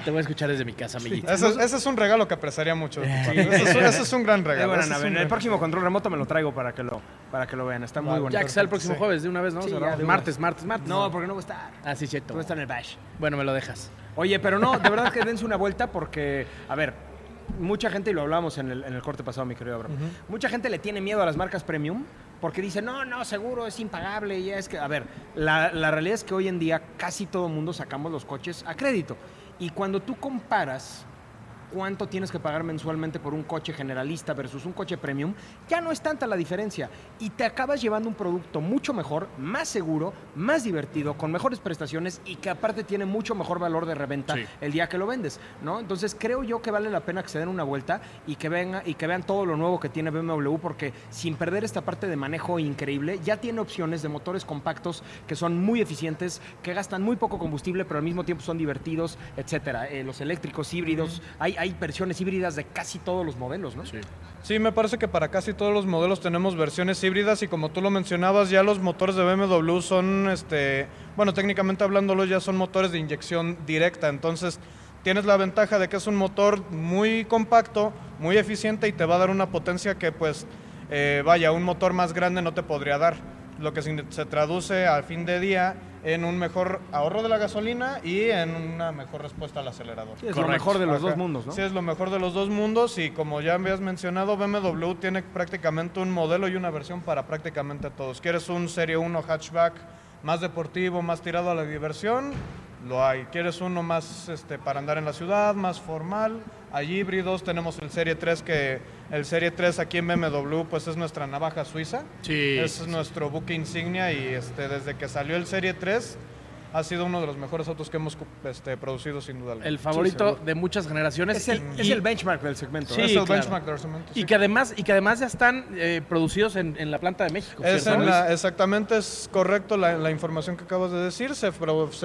Te voy a escuchar desde mi casa, amiguito. Ese, es- ese es un regalo que apreciaría mucho. tu parte. Ese, es, ese es un gran regalo. buena es nave. un En el próximo control remoto me lo traigo para que lo, para que lo vean. Está muy Vale. bonito. Ya que sea el próximo Sí. jueves, de una vez, ¿no? Sí, ya, de martes, martes, martes. No, porque no va a estar. Ah, sí, cierto. Tú estar en el bash. Bueno, me lo dejas. Oye, pero no, de verdad que dense una vuelta porque, a ver, mucha gente, y lo hablamos en el, en el corte pasado, mi querido Abraham, mucha gente le tiene miedo a las marcas premium porque dice, no, no, seguro es impagable. Y es que, a ver, la, la realidad es que hoy en día casi todo mundo sacamos los coches a crédito. Y cuando tú comparas cuánto tienes que pagar mensualmente por un coche generalista versus un coche premium, ya no es tanta la diferencia. Y te acabas llevando un producto mucho mejor, más seguro, más divertido, con mejores prestaciones y que aparte tiene mucho mejor valor de reventa Sí. el día que lo vendes, ¿no? Entonces creo yo que vale la pena que se den una vuelta y que, venga, y que vean todo lo nuevo que tiene BMW porque sin perder esta parte de manejo increíble, ya tiene opciones de motores compactos que son muy eficientes, que gastan muy poco combustible, pero al mismo tiempo son divertidos, etcétera. Eh, los eléctricos híbridos, hay, hay versiones híbridas de casi todos los modelos, ¿no? Sí. Sí, me parece que para casi todos los modelos tenemos versiones híbridas y como tú lo mencionabas, ya los motores de BMW son, este, bueno, técnicamente hablándolo, ya son motores de inyección directa. Entonces, tienes la ventaja de que es un motor muy compacto, muy eficiente y te va a dar una potencia que, pues, eh, vaya, un motor más grande no te podría dar. Lo que se traduce al fin de día en un mejor ahorro de la gasolina y en una mejor respuesta al acelerador. Sí, es lo mejor de los Ajá. dos mundos, ¿no? Sí, es lo mejor de los dos mundos y como ya habías mencionado, BMW tiene prácticamente un modelo y una versión para prácticamente todos. ¿Quieres un Serie 1 hatchback más deportivo, más tirado a la diversión? Lo hay. ¿Quieres uno más este, para andar en la ciudad, más formal? Hay híbridos, tenemos el Serie 3 que el Serie 3 aquí en BMW pues es nuestra navaja suiza. Sí. Es nuestro buque insignia y este, desde que salió el Serie 3 ha sido uno de los mejores autos que hemos este, producido sin duda alguna. El favorito de muchas generaciones. Es el, y- es y- el benchmark del segmento. Sí, ¿no? es el claro. benchmark de Arcemento, Y que además, y que además ya están eh, producidos en, en la planta de México. Es ¿cierto? en la- exactamente, es correcto la, la información que acabas de decir. Se,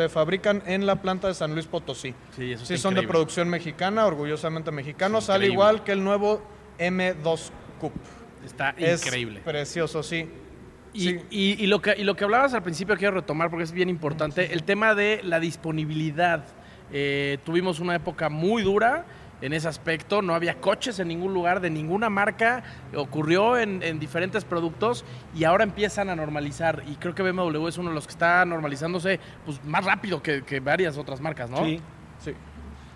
fabrican en la planta de San Luis Potosí. Sí, eso Sí, está son de producción mexicana, orgullosamente mexicanos, al igual que el nuevo M2 Coupe. Está Es increíble. precioso, sí. Y, Sí. y- y lo que, y lo que hablabas al principio quiero retomar porque es bien importante, el tema de la disponibilidad. Eh, tuvimos una época muy dura en ese aspecto, no había coches en ningún lugar de ninguna marca, ocurrió en, en diferentes productos y ahora empiezan a normalizar y creo que BMW es uno de los que está normalizándose pues, más rápido que, que varias otras marcas, ¿no? Sí. Sí.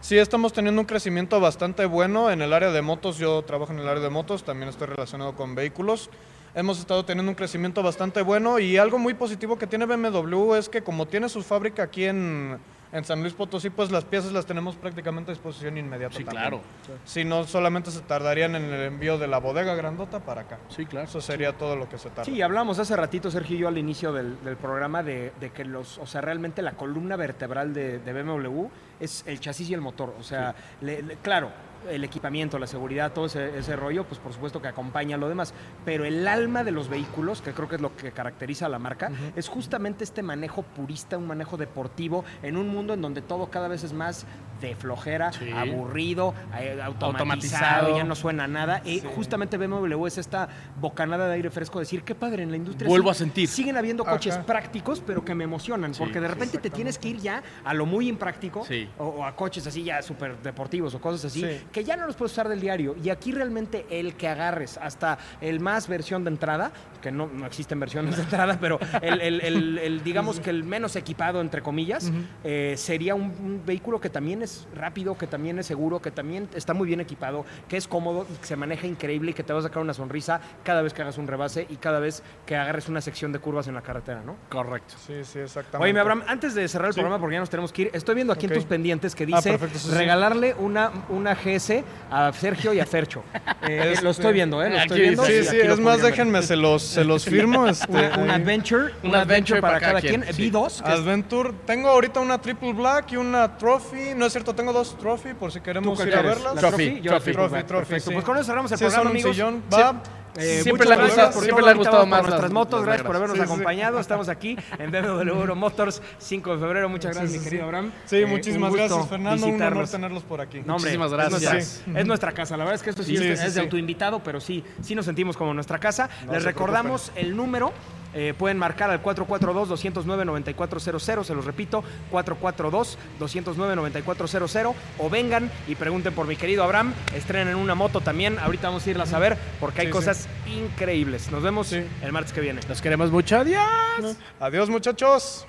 Sí, estamos teniendo un crecimiento bastante bueno en el área de motos. Yo trabajo en el área de motos, también estoy relacionado con vehículos. Hemos estado teniendo un crecimiento bastante bueno y algo muy positivo que tiene BMW es que como tiene su fábrica aquí en, en San Luis Potosí, pues las piezas las tenemos prácticamente a disposición inmediata. Sí, también. claro. Si no, solamente se tardarían en el envío de la bodega grandota para acá. Sí, claro. Eso sería todo lo que se tarda. Sí, hablamos hace ratito, Sergio y yo, al inicio del, del programa, de, de que los, o sea, realmente la columna vertebral de, de BMW es el chasis y el motor. O sea, le- le- claro, el equipamiento, la seguridad, todo ese, ese rollo, pues por supuesto que acompaña lo demás. Pero el alma de los vehículos, que creo que es lo que caracteriza a la marca, es justamente este manejo purista, un manejo deportivo, en un mundo en donde todo cada vez es más de flojera, Sí. aburrido, eh, automatizado, Automatizado. ya no suena a nada. Y justamente BMW es esta bocanada de aire fresco, decir, qué padre, en la industria Vuelvo sí- a sentir. Siguen habiendo Ajá. coches prácticos, pero que me emocionan, Sí, porque de repente te tienes que ir ya a lo muy impráctico, Sí. o, o a coches así ya súper deportivos o cosas así, Sí. que ya no los puedes usar del diario. Y aquí realmente el que agarres hasta el más versión de entrada, que no, no existen versiones de entrada, pero el, el- el- el, digamos que el menos equipado, entre comillas, eh, sería un, un vehículo que también es rápido, que también es seguro, que también está muy bien equipado, que es cómodo, que se maneja increíble y que te va a sacar una sonrisa cada vez que hagas un rebase y cada vez que agarres una sección de curvas en la carretera, ¿no? Correcto. Sí, sí, exactamente. Oye, mi Abraham, antes de cerrar el Sí. programa, porque ya nos tenemos que ir, estoy viendo aquí en tus pendientes que Ah, dice perfecto, sí, sí. regalarle una, una GS a Sergio y a Fercho. Eh, Este- Lo estoy viendo, ¿eh? Lo estoy viendo. Sí, y sí, es más, déjenme, se los, se los firmo. Este, Una, un adventure, un Un adventure para cada quien. sí. V2. que es- Adventure, tengo ahorita una triple black y una trophy. No es cierto, tengo dos trophy por si ¿Tú queremos ir a verlas. ¿La Trophy, trophy? Yo trophy, triple trophy, black. trophy, Perfecto. sí. Pues con eso cerramos el Sí, programa, amigos. sillón, va. Eh, Siempre muchas le ha gracias gustado- siempre le ha más nuestras las- motos. las Gracias por habernos Sí, sí, sí. acompañado. Estamos aquí en BMW Euro Motors, 5 de febrero. Muchas gracias, Sí, mi querido sí. Abraham. Sí, Eh, muchísimas gracias, Fernando. Un honor tenerlos por aquí. No, hombre, Muchísimas es gracias. Es nuestra, casa. La verdad es que esto sí, Sí, es, sí, es de sí. autoinvitado, pero sí, sí nos sentimos como nuestra casa. No Les recordamos el número. Eh, pueden marcar al 442-209-9400, se los repito, 442-209-9400, o vengan y pregunten por mi querido Abraham, estrenen una moto también, ahorita vamos a irlas a ver, porque hay Sí, sí. cosas increíbles. Nos vemos Sí. el martes que viene. Los queremos mucho. Adiós. Adiós, muchachos.